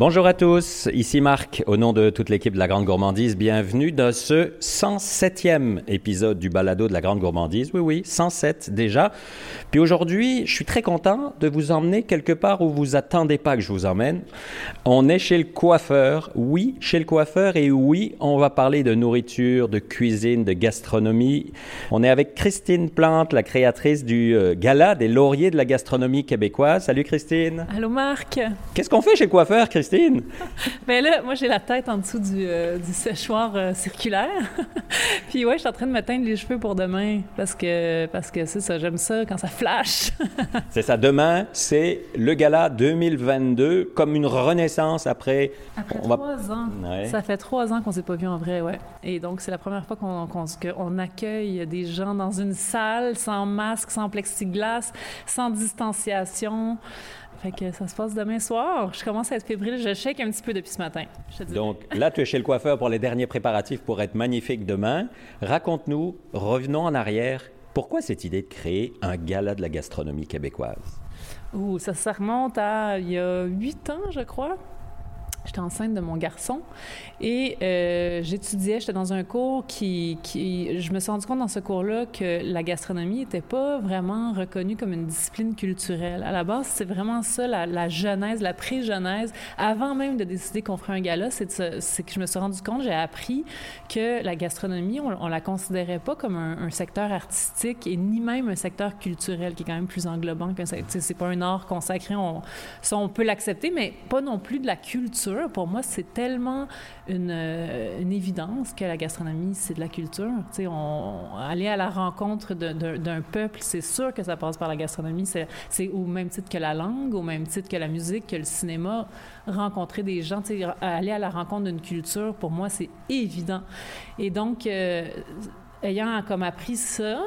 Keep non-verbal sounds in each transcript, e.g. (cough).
Bonjour à tous, ici Marc, au nom de toute l'équipe de la Grande Gourmandise, bienvenue dans ce 107e épisode du balado de la Grande Gourmandise. Oui, oui, 107 déjà. Puis aujourd'hui, je suis très content de vous emmener quelque part où vous attendez pas que je vous emmène. On est chez le coiffeur, oui, chez le coiffeur, et oui, on va parler de nourriture, de cuisine, de gastronomie. On est avec Christine Plante, la créatrice du euh, Gala des lauriers de la gastronomie québécoise. Salut Christine. Allô Marc. Qu'est-ce qu'on fait chez le coiffeur, Christine? Christine? (laughs) Bien là, moi, j'ai la tête en dessous du, euh, du séchoir euh, circulaire. (laughs) Puis ouais, je suis en train de me teindre les cheveux pour demain parce que parce que c'est ça, j'aime ça quand ça flash. (laughs) c'est ça. Demain, c'est le gala 2022 comme une renaissance après. Après trois ans. Ça fait trois ans qu'on s'est pas vu en vrai, ouais. Et donc c'est la première fois qu'on qu'on accueille des gens dans une salle sans masque, sans plexiglas, sans distanciation. Fait que ça se passe demain soir. Je commence à être fébrile. Je shake un petit peu depuis ce matin. Donc là, tu es chez le coiffeur pour les derniers préparatifs pour être magnifique demain. Raconte-nous, revenons en arrière. Pourquoi cette idée de créer un gala de la gastronomie québécoise? Ouh, ça, ça remonte à il y a huit ans, je crois. J'étais enceinte de mon garçon et euh, j'étudiais, j'étais dans un cours qui, Je me suis rendu compte dans ce cours-là que la gastronomie n'était pas vraiment reconnue comme une discipline culturelle. À la base, c'est vraiment ça, la, la genèse, la pré-genèse. Avant même de décider qu'on ferait un gala, c'est que je me suis rendu compte, j'ai appris que la gastronomie, on, on la considérait pas comme un, secteur artistique et ni même un secteur culturel qui est quand même plus englobant qu'un C'est pas un art consacré, on, ça on peut l'accepter, mais pas non plus de la culture pour moi, c'est tellement une, euh, une, évidence que la gastronomie, c'est de la culture. Tu aller à la rencontre d'un peuple, c'est sûr que ça passe par la gastronomie. C'est au même titre que la langue, au même titre que la musique, que le cinéma. Rencontrer des gens, aller à la rencontre d'une culture, pour moi, c'est évident. Et donc, euh, ayant comme appris ça,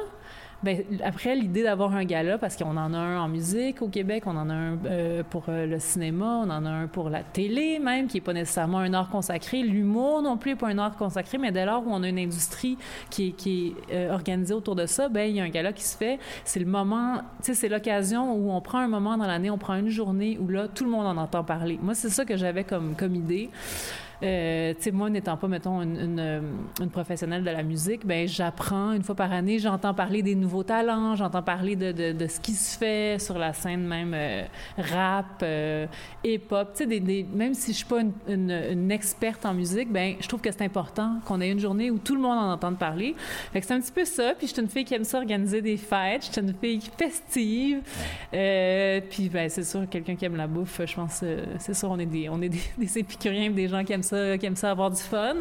Bien, après, l'idée d'avoir un gala, parce qu'on en a un en musique au Québec, on en a un euh, pour euh, le cinéma, on en a un pour la télé même, qui n'est pas nécessairement un art consacré. L'humour non plus n'est pas un art consacré, mais dès lors où on a une industrie qui est, qui est euh, organisée autour de ça, ben il y a un gala qui se fait. C'est le moment, tu sais, c'est l'occasion où on prend un moment dans l'année, on prend une journée où là, tout le monde en entend parler. Moi, c'est ça que j'avais comme, comme idée. Euh, tu sais, moi, n'étant pas, mettons, une, une, professionnelle de la musique, ben j'apprends une fois par année, j'entends parler des nouveaux talents, j'entends parler de, de, de, ce qui se fait sur la scène même euh, rap, euh, hip-hop. Tu sais, des, des, même si je suis pas une, une, experte en musique, ben je trouve que c'est important qu'on ait une journée où tout le monde en entende parler. Fait que c'est un petit peu ça. Puis je suis une fille qui aime ça organiser des fêtes. Je suis une fille festive. puis ben c'est sûr, quelqu'un qui aime la bouffe, je pense, c'est sûr, on est des, on est des, (laughs) des épicuriens, des gens qui aiment ça, qui aiment ça avoir du fun.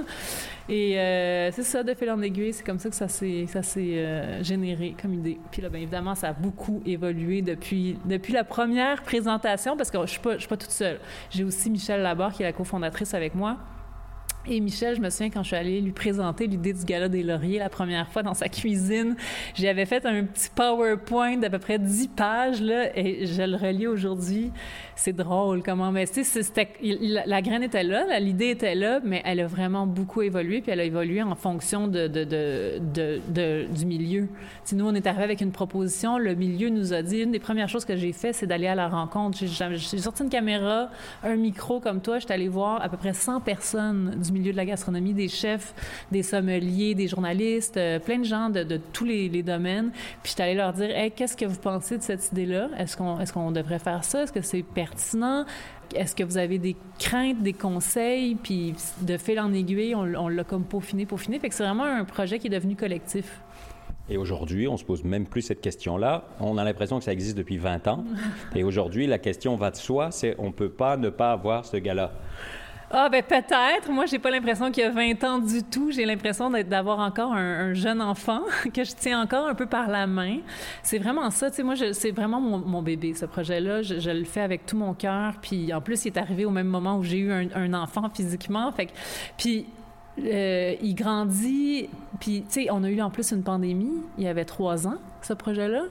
Et euh, c'est ça, de fil en aiguille, c'est comme ça que ça s'est, euh, généré comme idée. Puis là, bien évidemment, ça a beaucoup évolué depuis, depuis la première présentation, parce que je ne suis, suis, pas toute seule. J'ai aussi Michel Labarre, qui est la cofondatrice avec moi. Et Michel, je me souviens quand je suis allée lui présenter l'idée du gala des lauriers la première fois dans sa cuisine, j'avais fait un petit PowerPoint d'à peu près 10 pages là, et je le relis aujourd'hui. C'est drôle comment, mais tu sais, la, graine était là, l'idée était là, mais elle a vraiment beaucoup évolué, puis elle a évolué en fonction de, de, de, de du milieu. Si nous, on est arrivé avec une proposition, le milieu nous a dit, une des premières choses que j'ai fait, c'est d'aller à la rencontre. J'ai sorti une caméra, un micro comme toi, je suis allée voir à peu près 100 personnes du milieu de la gastronomie, des chefs, des sommeliers, des journalistes, euh, plein de gens de, tous les, domaines. Puis je suis allée leur dire, hey, qu'est-ce que vous pensez de cette idée-là? Est-ce qu'on est qu'on devrait faire ça? Est-ce que c'est pertinent? Est-ce que vous avez des craintes, des conseils? Puis de fil en aiguille, on, l'a comme peaufiné, peaufiné. Fait que c'est vraiment un projet qui est devenu collectif. Et aujourd'hui, on se pose même plus cette question-là. On a l'impression que ça existe depuis 20 ans. (laughs) Et aujourd'hui, la question va de soi, c'est on ne peut pas ne pas avoir ce gars-là. Ah, ben peut-être. Moi, j'ai pas l'impression qu'il y a 20 ans du tout. J'ai l'impression d'avoir encore un, jeune enfant (laughs) que je tiens encore un peu par la main. C'est vraiment ça. Tu sais, moi, c'est vraiment mon, bébé, ce projet-là. Je, le fais avec tout mon cœur. Puis, en plus, il est arrivé au même moment où j'ai eu un, enfant physiquement. Puis, euh, il grandit. Puis, tu sais, on a eu en plus une pandémie. Il y avait trois ans, ce projet-là.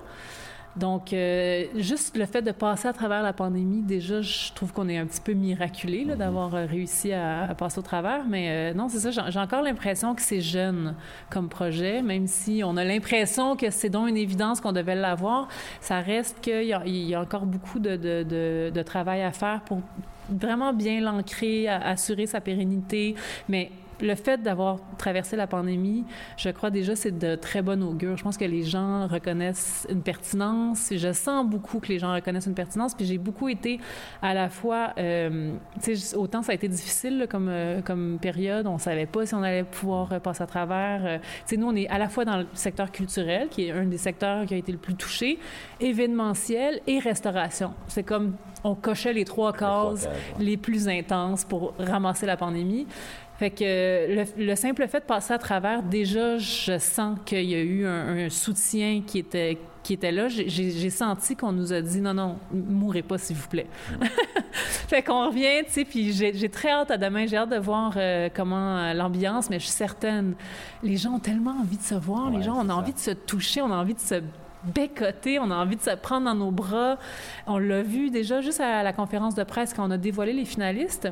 Donc, euh, juste le fait de passer à travers la pandémie, déjà, je trouve qu'on est un petit peu miraculé d'avoir euh, réussi à, passer au travers. Mais euh, non, c'est ça, j'ai encore l'impression que c'est jeune comme projet, même si on a l'impression que c'est donc une évidence qu'on devait l'avoir. Ça reste qu'il y, a encore beaucoup de, travail à faire pour vraiment bien l'ancrer, assurer sa pérennité. Mais le fait d'avoir traversé la pandémie, je crois déjà c'est de très bonne augure. Je pense que les gens reconnaissent une pertinence. Je sens beaucoup que les gens reconnaissent une pertinence. Puis j'ai beaucoup été à la fois, euh, tu sais, autant ça a été difficile comme, euh, comme période. On savait pas si on allait pouvoir passer à travers. Euh, tu sais, nous, on est à la fois dans le secteur culturel, qui est un des secteurs qui a été le plus touché, événementiel et restauration. C'est comme on cochait les trois cases les plus intenses pour ramasser la pandémie. Fait que le, simple fait de passer à travers, déjà, je sens qu'il y a eu un, soutien qui était, qui était là. J'ai senti qu'on nous a dit non, non, mourrez pas, s'il vous plaît. (laughs) fait qu'on revient, tu sais, puis j'ai très hâte à demain. J'ai hâte de voir euh, comment euh, l'ambiance, mais je suis certaine, les gens ont tellement envie de se voir, les gens ont envie de se toucher, on a envie de se bécoter, on a envie de se prendre dans nos bras. On l'a vu déjà juste à la conférence de presse quand on a dévoilé les finalistes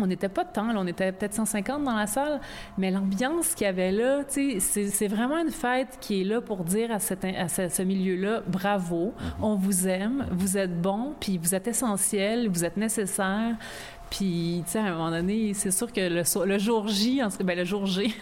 on n'était pas de temps, on était peut-être 150 dans la salle, mais l'ambiance qu'il y avait là, c'est vraiment une fête qui est là pour dire à, ce, milieu-là, bravo, mm-hmm. on vous aime, vous êtes bon, puis vous êtes essentiel, vous êtes nécessaire. Puis, tu sais, à un moment donné, c'est sûr que le, le jour J, en ben, le jour G,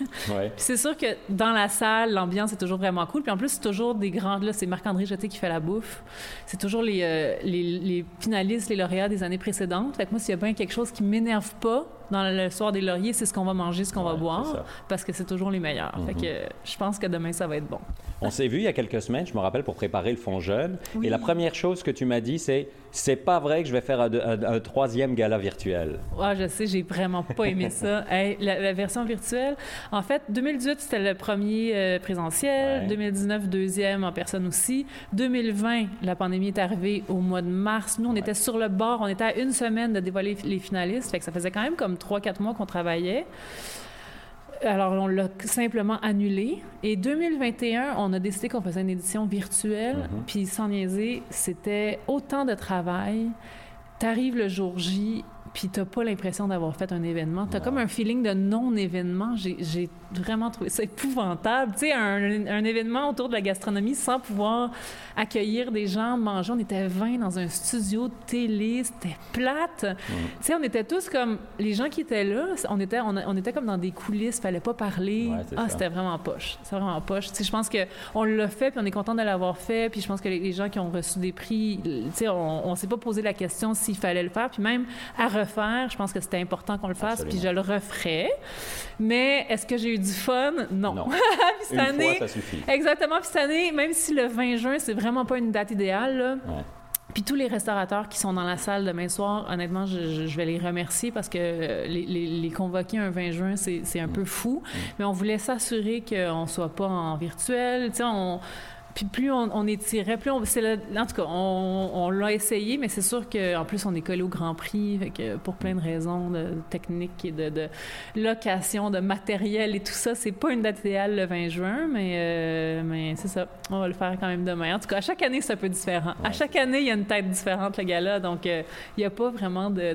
c'est sûr que dans la salle, l'ambiance est toujours vraiment cool. Puis en plus, c'est toujours des grands... Là, c'est Marc-André Jeté qui fait la bouffe. C'est toujours les, euh, les, les, finalistes, les lauréats des années précédentes. Fait que moi, s'il y a bien quelque chose qui m'énerve pas, dans le soir des lauriers, c'est ce qu'on va manger, ce qu'on va boire, parce que c'est toujours les meilleurs. Fait que mhm. je pense que demain, ça va être bon. On s'est vu il y a quelques semaines, je me rappelle, pour préparer le fond jeune. Et la première chose que tu m'as dit, c'est c'est pas vrai que je vais faire un, troisième gala virtuel. Ouais, je sais, j'ai vraiment pas aimé ça. (laughs) la, version virtuelle, en fait, 2018, c'était le premier euh, présentiel. 2019, deuxième en personne aussi. 2020, la pandémie est arrivée au mois de mars. Nous, on était sur le bord, on était à une semaine de dévoiler les finalistes. Fait que ça faisait quand même comme trois, quatre mois qu'on travaillait. Alors, on l'a simplement annulé. Et 2021, on a décidé qu'on faisait une édition virtuelle. Mm-hmm. Puis, sans niaiser, c'était autant de travail. T'arrives le jour J, puis t'as pas l'impression d'avoir fait un événement. T'as as comme un feeling de non-événement. J'ai vraiment trouvé ça épouvantable. Tu sais, un, un, événement autour de la gastronomie sans pouvoir accueillir des gens, manger. On était 20 dans un studio de télé, c'était plate. Tu sais, on était tous comme... Les gens qui étaient là, on était, on, était comme dans des coulisses, fallait pas parler. ah, c'était vraiment poche. C'est vraiment poche. Tu sais, je pense qu'on l'a fait, puis on est content de l'avoir fait, puis je pense que les, gens qui ont reçu des prix, tu sais, on, on s'est pas posé la question s'il fallait le faire, puis même à refaire. Je pense que c'était important qu'on le fasse, puis je le referais. Mais est-ce que j'ai eu du fun? Non. non. (laughs) Une fois, ça suffit. Exactement. Puis cette année, même si le 20 juin, c'est vraiment pas une date idéale, là, Puis tous les restaurateurs qui sont dans la salle demain soir, honnêtement, je, vais les remercier parce que les, les, convoquer un 20 juin, c'est un mm. peu fou. Mm. Mais on voulait s'assurer qu'on soit pas en virtuel. Tu sais, on puis plus on, on étirait, plus on. en tout cas, on, l'a essayé, mais c'est sûr qu'en plus, on est collé au Grand Prix, fait que pour plein de raisons de, techniques et de, location, de matériel et tout ça, c'est pas une date idéale le 20 juin, mais, euh, mais c'est ça. On va le faire quand même demain. En tout cas, à chaque année, c'est un peu différent. À chaque année, il y a une tête différente, le gars-là. Donc, euh, il n'y a pas vraiment de,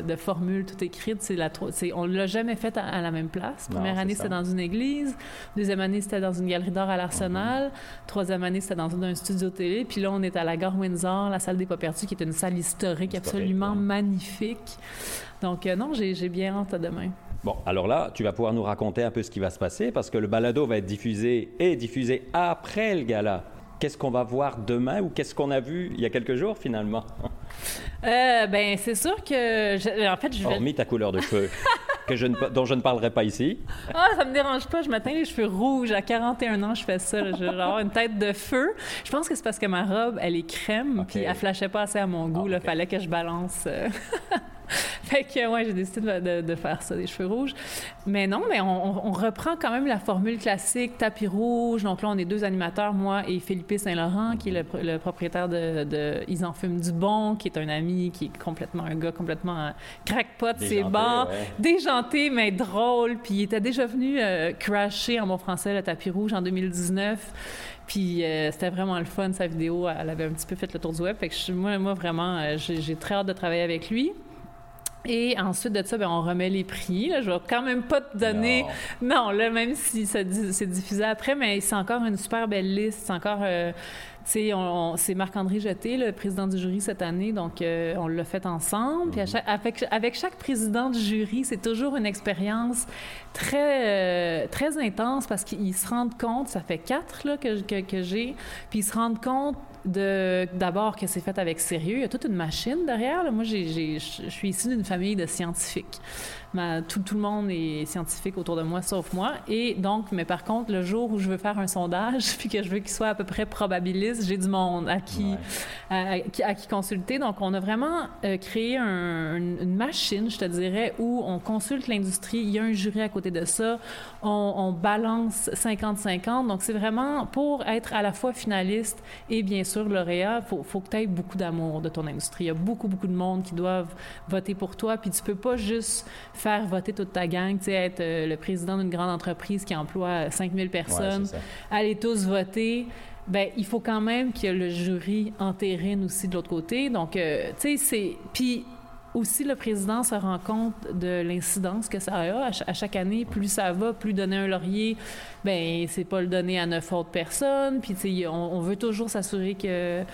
de, formule tout écrite. C'est la, on l'a jamais fait à, la même place. Première année, c'était dans une église. Deuxième année, c'était dans une galerie d'art à l'Arsenal. Troisième année, c'était dans un studio télé. Puis là, on est à la Gare Windsor, la salle des pas perdus, qui est une salle historique absolument magnifique. Donc, euh, non, j'ai bien hâte à demain. Bon, alors là, tu vas pouvoir nous raconter un peu ce qui va se passer parce que le balado va être diffusé et diffusé après le gala. Qu'est-ce qu'on va voir demain ou qu'est-ce qu'on a vu il y a quelques jours finalement? Euh, ben, c'est sûr que. en fait, je vais. Hormis ta couleur de cheveux. (laughs) que je ne, dont je ne parlerai pas ici. Ah, ça me dérange pas. Je m'atteins les cheveux rouges. À 41 ans, je fais ça. Avoir une tête de feu. Je pense que c'est parce que ma robe, elle est crème, puis elle flashait pas assez à mon goût. Il ah, fallait que je balance. (laughs) Euh. (laughs) fait que, ouais, j'ai décidé de, faire ça, des cheveux rouges. Mais non, mais on, reprend quand même la formule classique, tapis rouge. Donc là, on est deux animateurs, moi et Philippe Saint-Laurent, qui est le, propriétaire de, Ils en fument du bon, qui est un ami, qui est complètement un gars complètement crackpot, c'est bon, déjanté, mais drôle. Puis il était déjà venu euh, crasher en bon français le tapis rouge en 2019. Puis euh, c'était vraiment le fun, sa vidéo. Elle avait un petit peu fait le tour du web. Fait que moi, moi, vraiment, euh, j'ai très hâte de travailler avec lui. Et ensuite de ça, bien, on remet les prix. Je Je vais quand même pas te donner. Non, là, même si c'est diffusé après, mais c'est encore une super belle liste. C'est encore. Euh, c'est Marc-André Jeté, le président du jury cette année, donc euh, on l'a fait ensemble. Puis mhm. avec, avec, chaque président du jury, c'est toujours une expérience très, euh, très intense parce qu'ils se rendent compte, ça fait quatre là, que, que, que j'ai, puis ils se rendent compte d'abord que c'est fait avec sérieux. Il y a toute une machine derrière. Moi, je suis issue d'une famille de scientifiques tout, tout, le monde est scientifique autour de moi, sauf moi. Et donc, mais par contre, le jour où je veux faire un sondage, (laughs) puis que je veux qu'il soit à peu près probabiliste, j'ai du monde à qui, à, qui consulter. Donc, on a vraiment euh, créé une machine, je te dirais, où on consulte l'industrie. Il y a un jury à côté de ça. On, balance 50-50. Donc, c'est vraiment pour être à la fois finaliste et bien sûr lauréat, il faut, faut que tu aies beaucoup d'amour de ton industrie. Il y a beaucoup, beaucoup de monde qui doivent voter pour toi. Puis tu peux pas juste faire voter toute ta gang, tu sais, être euh, le président d'une grande entreprise qui emploie 5000 personnes, aller tous voter. Ben, il faut quand même que le jury entérine aussi de l'autre côté. Donc, euh, tu sais, c'est. Puis aussi, le président se rend compte de l'incidence que ça a à, chaque année. Plus ça va, plus donner un laurier, ben c'est pas le donner à neuf autres personnes. Puis, tu sais, on, veut toujours s'assurer que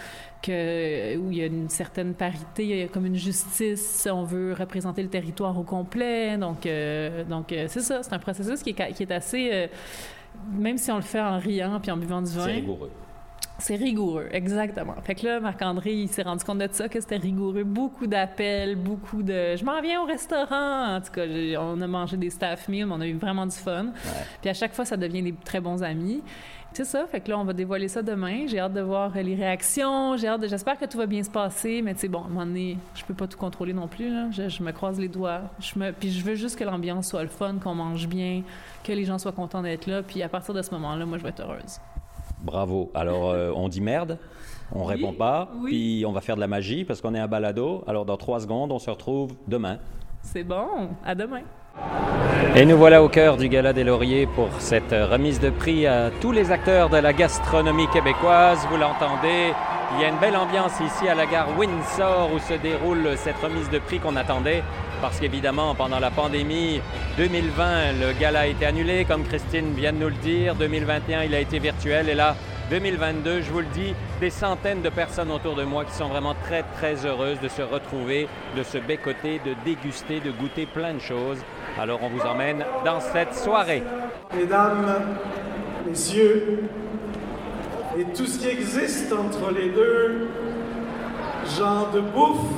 où il y a une certaine parité, il y a comme une justice, on veut représenter le territoire au complet. Donc, euh, donc euh, c'est ça, c'est un processus qui est, qui est assez, euh, même si on le fait en riant puis en buvant du vin. C'est rigoureux. C'est rigoureux, exactement. Fait que là, Marc-André, il s'est rendu compte de ça, que c'était rigoureux. Beaucoup d'appels, beaucoup de « je m'en viens au restaurant ». En tout cas, on a mangé des staff meals, on a eu vraiment du fun. Puis à chaque fois, ça devient des très bons amis. C'est ça, fait que là, on va dévoiler ça demain. J'ai hâte de voir les réactions. J'ai hâte de... J'espère que tout va bien se passer, mais tu sais, bon, à un moment donné, je peux pas tout contrôler non plus. Là. Je, me croise les doigts. Je me... Puis je veux juste que l'ambiance soit le fun, qu'on mange bien, que les gens soient contents d'être là. Puis à partir de ce moment-là, moi, je vais être heureuse. Bravo. Alors, euh, on dit merde on répond pas, puis on va faire de la magie parce qu'on est à balado. Alors dans trois secondes, on se retrouve demain. C'est bon, à demain. Et nous voilà au cœur du Gala des Lauriers pour cette remise de prix à tous les acteurs de la gastronomie québécoise. Vous l'entendez, il y a une belle ambiance ici à la gare Windsor où se déroule cette remise de prix qu'on attendait. Parce qu'évidemment, pendant la pandémie 2020, le gala a été annulé, comme Christine vient de nous le dire. 2021, il a été virtuel. Et là, 2022, je vous le dis, des centaines de personnes autour de moi qui sont vraiment très, très heureuses de se retrouver, de se bécoter, de déguster, de goûter plein de choses. Alors on vous emmène dans cette soirée. Mesdames, messieurs, et tout ce qui existe entre les deux, gens de bouffe,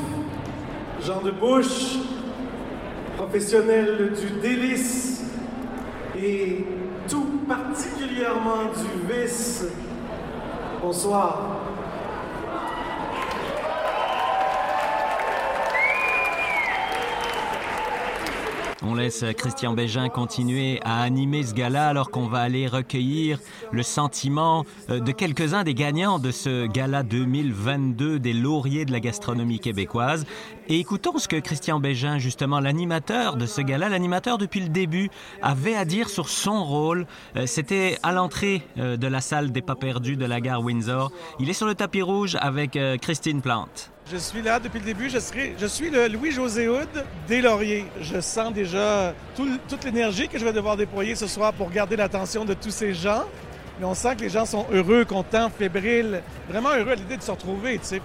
gens de bouche, professionnels du délice et tout particulièrement du vice. Bonsoir. On laisse Christian Bégin continuer à animer ce gala alors qu'on va aller recueillir le sentiment euh, de quelques-uns des gagnants de ce gala 2022 des lauriers de la gastronomie québécoise. Et écoutons ce que Christian Bégin, justement l'animateur de ce gala, l'animateur depuis le début, avait à dire sur son rôle. Euh, c'était à l'entrée euh, de la salle des pas perdus de la gare Windsor. Il est sur le tapis rouge avec Christine Plante. Je suis là depuis le début. Je, suis le Louis-José Houd des Lauriers. Je sens déjà toute l'énergie que je vais devoir déployer ce soir pour garder l'attention de tous ces gens. Mais on sent que les gens sont heureux, contents, fébriles, vraiment heureux à l'idée de se retrouver. Sais.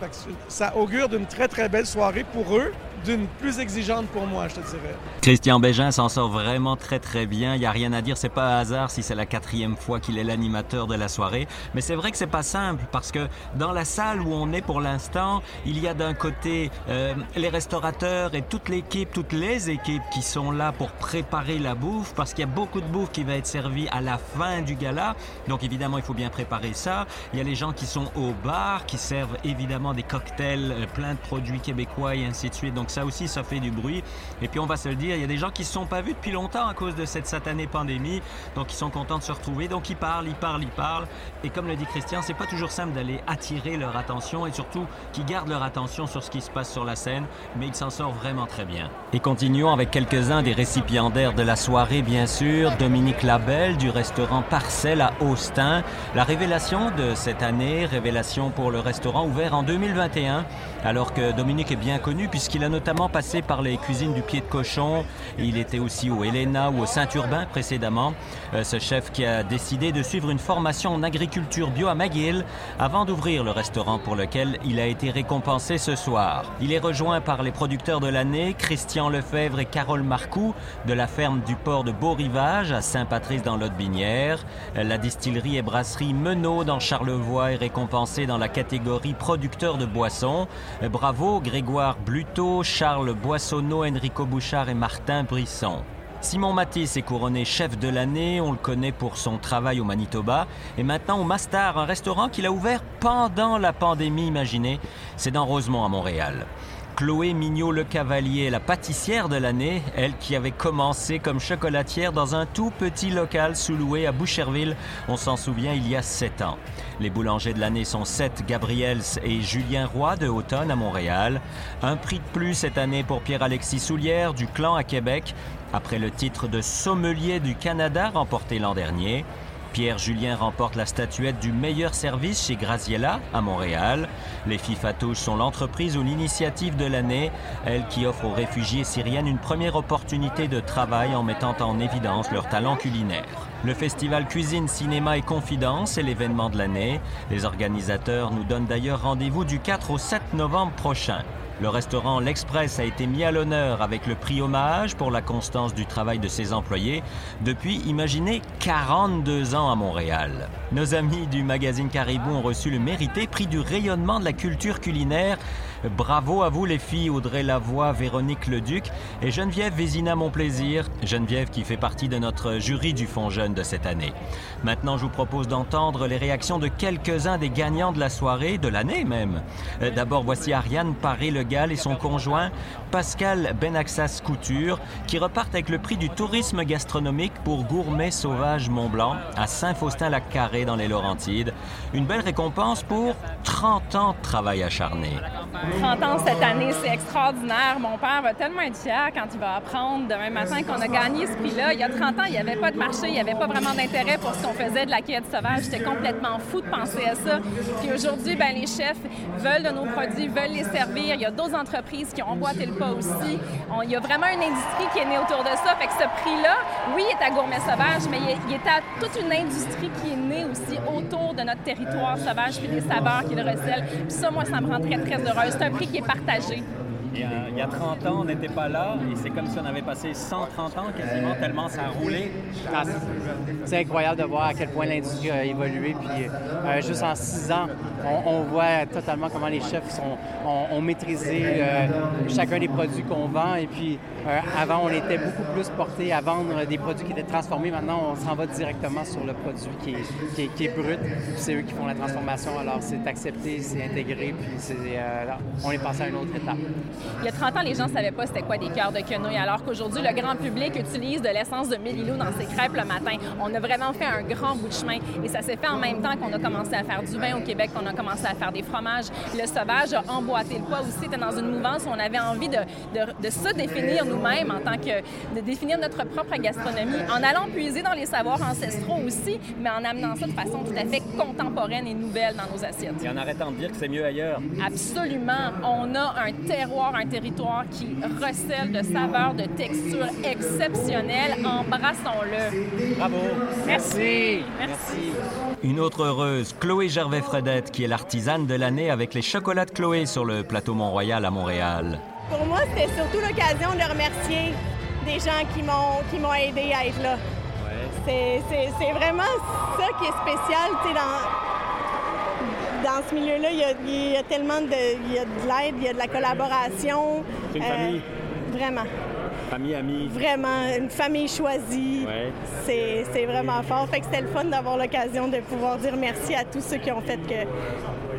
Ça augure d'une très, très belle soirée pour eux d'une plus exigeante pour moi, je te dirais. Christian Bégin s'en sort vraiment très très bien. Il n'y a rien à dire. C'est pas un hasard si c'est la quatrième fois qu'il est l'animateur de la soirée. Mais c'est vrai que c'est pas simple parce que dans la salle où on est pour l'instant, il y a d'un côté euh, les restaurateurs et toute l'équipe, toutes les équipes qui sont là pour préparer la bouffe parce qu'il y a beaucoup de bouffe qui va être servie à la fin du gala. Donc évidemment, il faut bien préparer ça. Il y a les gens qui sont au bar, qui servent évidemment des cocktails, euh, plein de produits québécois et ainsi de suite. Ça aussi, ça fait du bruit. Et puis on va se le dire, il y a des gens qui ne se sont pas vus depuis longtemps à cause de cette satanée pandémie. Donc ils sont contents de se retrouver. Donc ils parlent, ils parlent, ils parlent. Et comme le dit Christian, c'est pas toujours simple d'aller attirer leur attention et surtout qu'ils gardent leur attention sur ce qui se passe sur la scène, mais ils s'en sortent vraiment très bien. Et continuons avec quelques-uns des récipiendaires de la soirée, bien sûr. Dominique Labelle du restaurant Parcelle à Austin. La révélation de cette année, révélation pour le restaurant ouvert en 2021, alors que Dominique est bien connu puisqu'il a notamment passé par les cuisines du pied de cochon. Il était aussi au Helena ou au Saint-Urbain précédemment. Euh, ce chef qui a décidé de suivre une formation en agriculture bio à McGill avant d'ouvrir le restaurant pour lequel il a été récompensé ce soir. Il est rejoint par les producteurs de l'année, Christian Lefebvre et Carole Marcoux, de la ferme du port de Beau-Rivage à Saint-Patrice dans l'Aude-Binière. La distillerie et brasserie Menot dans Charlevoix est récompensée dans la catégorie producteur de boissons. Bravo Grégoire Bluteau, Charles Boissonneau, Enrico Bouchard et Martin Brisson. Simon Matisse est couronné chef de l'année, on le connaît pour son travail au Manitoba, et maintenant au Mastar, un restaurant qu'il a ouvert pendant la pandémie, imaginez, c'est dans Rosemont à Montréal. Chloé Mignot Le Cavalier, la pâtissière de l'année, elle qui avait commencé comme chocolatière dans un tout petit local sous-loué à Boucherville, on s'en souvient, il y a sept ans. Les boulangers de l'année sont Seth Gabriels et Julien Roy de Automne à Montréal. Un prix de plus cette année pour Pierre-Alexis Soulière du Clan à Québec, après le titre de sommelier du Canada remporté l'an dernier. Pierre Julien remporte la statuette du meilleur service chez Graziella à Montréal. Les Fifatouches sont l'entreprise ou l'initiative de l'année, elle qui offre aux réfugiés syriennes une première opportunité de travail en mettant en évidence leur talent culinaire. Le festival Cuisine, Cinéma et Confidence est l'événement de l'année. Les organisateurs nous donnent d'ailleurs rendez-vous du 4 au 7 novembre prochain. Le restaurant L'Express a été mis à l'honneur avec le prix hommage pour la constance du travail de ses employés depuis, imaginez, 42 ans à Montréal. Nos amis du magazine Caribou ont reçu le mérité prix du rayonnement de la culture culinaire. Bravo à vous les filles Audrey Lavoie, Véronique Leduc et Geneviève Vézina Mon Plaisir. Geneviève qui fait partie de notre jury du Fonds Jeune de cette année. Maintenant, je vous propose d'entendre les réactions de quelques-uns des gagnants de la soirée, de l'année même. Euh, D'abord, voici Ariane Paré-Legal et son conjoint Pascal Benaxas Couture qui repartent avec le prix du tourisme gastronomique pour Gourmet Sauvage Mont-Blanc à Saint-Faustin-Lac-Carré dans les Laurentides. Une belle récompense pour 30 ans de travail acharné. 30 ans cette année, c'est extraordinaire. Mon père va tellement être fier quand il va apprendre demain matin qu'on a gagné ce prix-là. Il y a 30 ans, il n'y avait pas de marché, il n'y avait pas vraiment d'intérêt pour ce qu'on faisait de la cueillette sauvage. J'étais complètement fou de penser à ça. Puis aujourd'hui, ben, les chefs veulent de nos produits, veulent les servir. Il y a d'autres entreprises qui ont emboîté le pas aussi. Il y a vraiment une industrie qui est née autour de ça. Fait que ce prix-là, oui, est à Gourmet Sauvage, mais il est, il à toute une industrie qui est née aussi autour de notre territoire sauvage puis des saveurs qu'il recèle. Puis ça, moi, ça me rend très, très heureuse. Un prix qui est partagé. Il y, a, il y a 30 ans, on n'était pas là et c'est comme si on avait passé 130 ans quasiment, tellement ça a roulé. Ah, c'est- incroyable de voir à quel point l'industrie a évolué. Puis euh, juste en six ans, on, voit totalement comment les chefs sont, ont, maîtrisé euh, chacun des produits qu'on vend. Et puis euh, avant, on était beaucoup plus porté à vendre des produits qui étaient transformés. Maintenant, on s'en va directement sur le produit qui est, brut. C'est eux qui font la transformation. Alors c'est accepté, c'est intégré. Puis on est passé à une autre étape. Il y a 30 ans, les gens ne savaient pas c'était quoi des cœurs de quenouille, alors qu'aujourd'hui, le grand public utilise de l'essence de mélilou dans ses crêpes le matin. On a vraiment fait un grand bout de chemin et ça s'est fait en même temps qu'on a commencé à faire du vin au Québec, qu'on a commencé à faire des fromages. Le sauvage a emboîté le pas aussi. C'était dans une mouvance où on avait envie de, de, de se définir nous-mêmes en tant que... de définir notre propre gastronomie en allant puiser dans les savoirs ancestraux aussi, mais en amenant ça de façon tout à fait contemporaine et nouvelle dans nos assiettes. Et en arrêtant de dire que c'est mieux ailleurs. Absolument. On a un terroir, un territoire qui recèle de saveurs, de textures exceptionnelles. Embrassons-le. Bravo! Merci. Merci. Une autre heureuse, Chloé Gervais-Fredette, qui est l'artisane de l'année avec les chocolats de Chloé sur le plateau Mont-Royal à Montréal. Pour moi, c'était surtout l'occasion de remercier des gens qui m'ont qui m'ont aidé à être là. C'est- C'est c'est vraiment ça qui est spécial, tu sais, dans, dans ce milieu-là, il y a, il y a tellement de, il y a de l'aide, il y a de la collaboration. C'est une famille. Vraiment. Famille, amis. Vraiment, une famille choisie. Ouais. C'est c'est vraiment fort. Fait que c'était le fun d'avoir l'occasion de pouvoir dire merci à tous ceux qui ont fait que,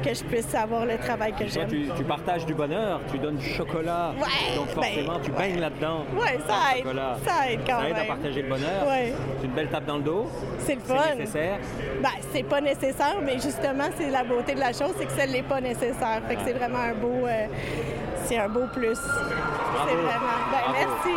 que je puisse avoir le travail que j'aime. tu, tu partages du bonheur, tu donnes du chocolat. Ouais, Donc forcément, ben, tu baignes là-dedans. Dans ça aide. Ça aide quand Ça aide à partager le bonheur. Ouais. C'est une belle tape dans le dos. C'est le C'est fun. nécessaire. Ben, c'est pas nécessaire, mais justement, c'est la beauté de la chose, c'est que ça l'est pas nécessaire. Fait que c'est vraiment un beau, euh, c'est un beau plus. C'est vraiment. Ben, Bravo. merci.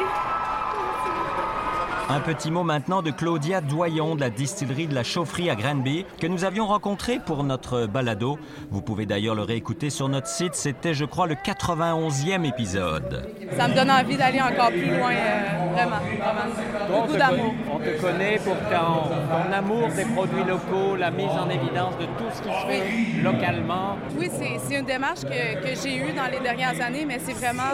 Un petit mot maintenant de Claudia Doyon de la distillerie de la Chaufferie à Granby que nous avions rencontré pour notre balado. Vous pouvez d'ailleurs le réécouter sur notre site. C'était, je crois, le 91e épisode. Ça me donne envie d'aller encore plus loin, euh, vraiment, vraiment. Beaucoup d'amour. On te connaît pour ton, ton amour des produits locaux, la mise en évidence de tout ce qui se fait localement. Oui, c'est c'est une démarche que, que j'ai eue dans les dernières années, mais c'est vraiment,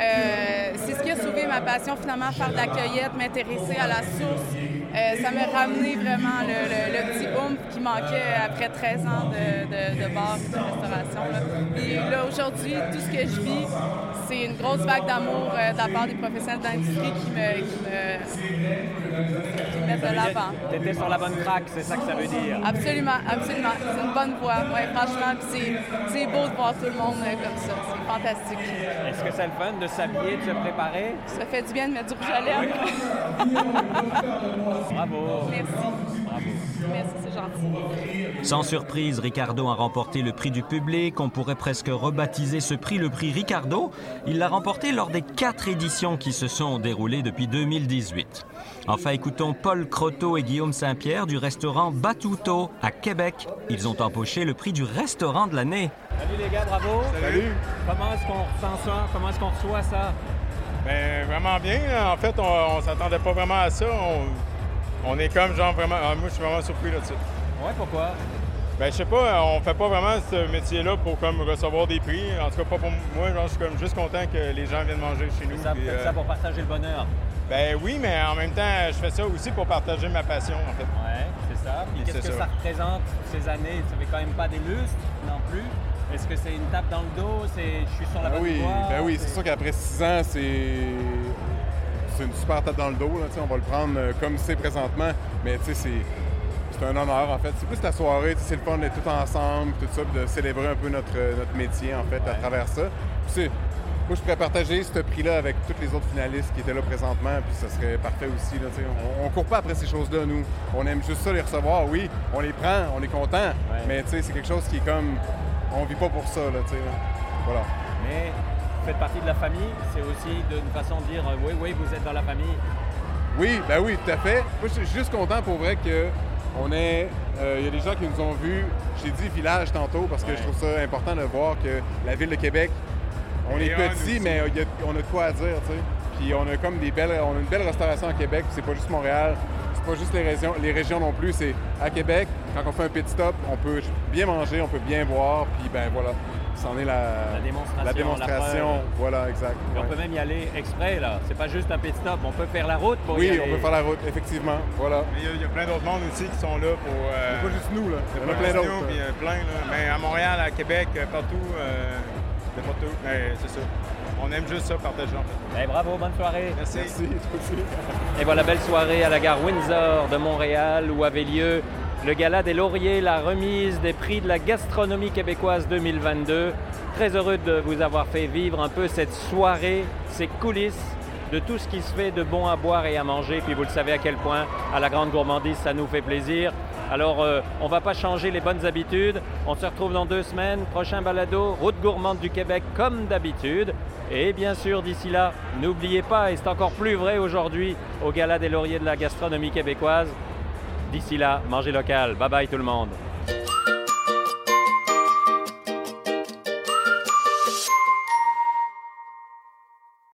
euh, c'est ce qui a sauvé ma passion finalement, faire de la cueillette, m'intéresser à la source. Euh, ça m'a ramené vraiment le, petit oomph qui manquait après 13 ans de, de, de de restauration. Et là, aujourd'hui, tout ce que je vis, c'est une grosse vague d'amour euh, de la part des professionnels d'industrie qui me, qui, me, qui me mettent de l'avant. T'étais sur la bonne track, c'est ça que ça veut dire. Absolument, absolument. C'est une bonne voie. Ouais, franchement, puis c'est, c'est beau de voir tout le monde euh, comme ça. C'est fantastique. Est-ce que c'est le fun de s'habiller, de se préparer? Ça fait du bien de mettre du rouge à lèvres. (laughs) Bravo! Merci. Bravo! Merci, c'est gentil. Sans surprise, Ricardo a remporté le prix du public. On pourrait presque rebaptiser ce prix le prix Ricardo. Il l'a remporté lors des quatre éditions qui se sont déroulées depuis 2018. Enfin, écoutons Paul Croteau et Guillaume Saint-Pierre du restaurant Batuto à Québec. Ils ont empoché le prix du restaurant de l'année. Salut les gars, bravo! Salut. Comment est-ce qu'on ressent ça? Comment est-ce qu'on reçoit ça? Ben, vraiment bien. En fait, on, on s'attendait pas vraiment à ça. On, on est comme genre vraiment. ah, moi, je suis vraiment surpris là-dessus. Ouais, pourquoi? Ben, je sais pas, on fait pas vraiment ce métier-là pour comme recevoir des prix. En tout cas, pas pour moi. Genre, je suis comme juste content que les gens viennent manger chez nous. Ça, puis, euh, ça pour partager le bonheur. Ben oui, mais en même temps, je fais ça aussi pour partager ma passion, en fait. Ouais, c'est ça. Puis qu'est-ce que ça. ça représente ces années? Ça fait quand même pas des lustres non plus. Est-ce que c'est une tape dans le dos? C'est je suis sur la Ben bonne oui, voie? ben oui, c'est sûr qu'après six ans, c'est c'est une super tape dans le dos. Là, tu sais, on va le prendre euh, comme c'est présentement, mais tu sais, c'est c'est un honneur en fait. C'est plus la soirée, c'est le fun d'être tout ensemble, tout ça, de célébrer un peu notre, euh, notre métier en fait à travers ça. Puis moi, je pourrais partager ce prix-là avec tous les autres finalistes qui étaient là présentement, puis ça serait parfait aussi. Là, tu sais. on, on court pas après ces choses-là, nous. On aime juste ça les recevoir. Oui, on les prend, on est content, mais tu sais, c'est quelque chose qui est comme, on vit pas pour ça, là, tu sais. là. Voilà. Mais vous faites partie de la famille. C'est aussi d'une façon de dire euh, oui, oui, vous êtes dans la famille. Oui, ben oui, tout à fait. Moi, je suis juste content pour vrai que on est. euh, Il y a des gens qui nous ont vus. J'ai dit village tantôt parce que je trouve ça important de voir que la ville de Québec, on est petit, mais il y a- on a de quoi à dire, tu sais. Puis on a comme des belles, on a une belle restauration à Québec. puis C'est pas juste Montréal, c'est pas juste les régions, les régions non plus. C'est à Québec. Quand on fait un pit stop, on peut bien manger, on peut bien boire. Puis ben voilà, c'en est la, La démonstration, la démonstration. la preuve. voilà, exact. On peut même y aller exprès, là. C'est pas juste un pit stop. On peut faire la route pour y Oui, aller. on peut faire la route, effectivement. Voilà. Mais il y a- il y, a plein d'autres mondes aussi qui sont là pour. euh, C'est pas juste nous, là. Il y en a plein d'autres. puis, euh, plein, là. Mais à Montréal, à Québec, euh, partout, euh, de partout. Mais c'est ça. On aime juste ça, partager en fait. Eh, bravo, bonne soirée. Merci. Merci, toi aussi. Et voilà, belle soirée à la gare Windsor de Montréal où avait lieu le Gala des Lauriers, la remise des prix de la gastronomie québécoise 2022. Très heureux de vous avoir fait vivre un peu cette soirée, ces coulisses de tout ce qui se fait de bon à boire et à manger. Puis vous le savez à quel point à la grande gourmandise, ça nous fait plaisir. Alors, euh, on ne va pas changer les bonnes habitudes. On se retrouve dans deux semaines. Prochain balado, route gourmande du Québec comme d'habitude. Et bien sûr, d'ici là, n'oubliez pas, et c'est encore plus vrai aujourd'hui, au Gala des Lauriers de la gastronomie québécoise, d'ici là, mangez local. Bye bye tout le monde.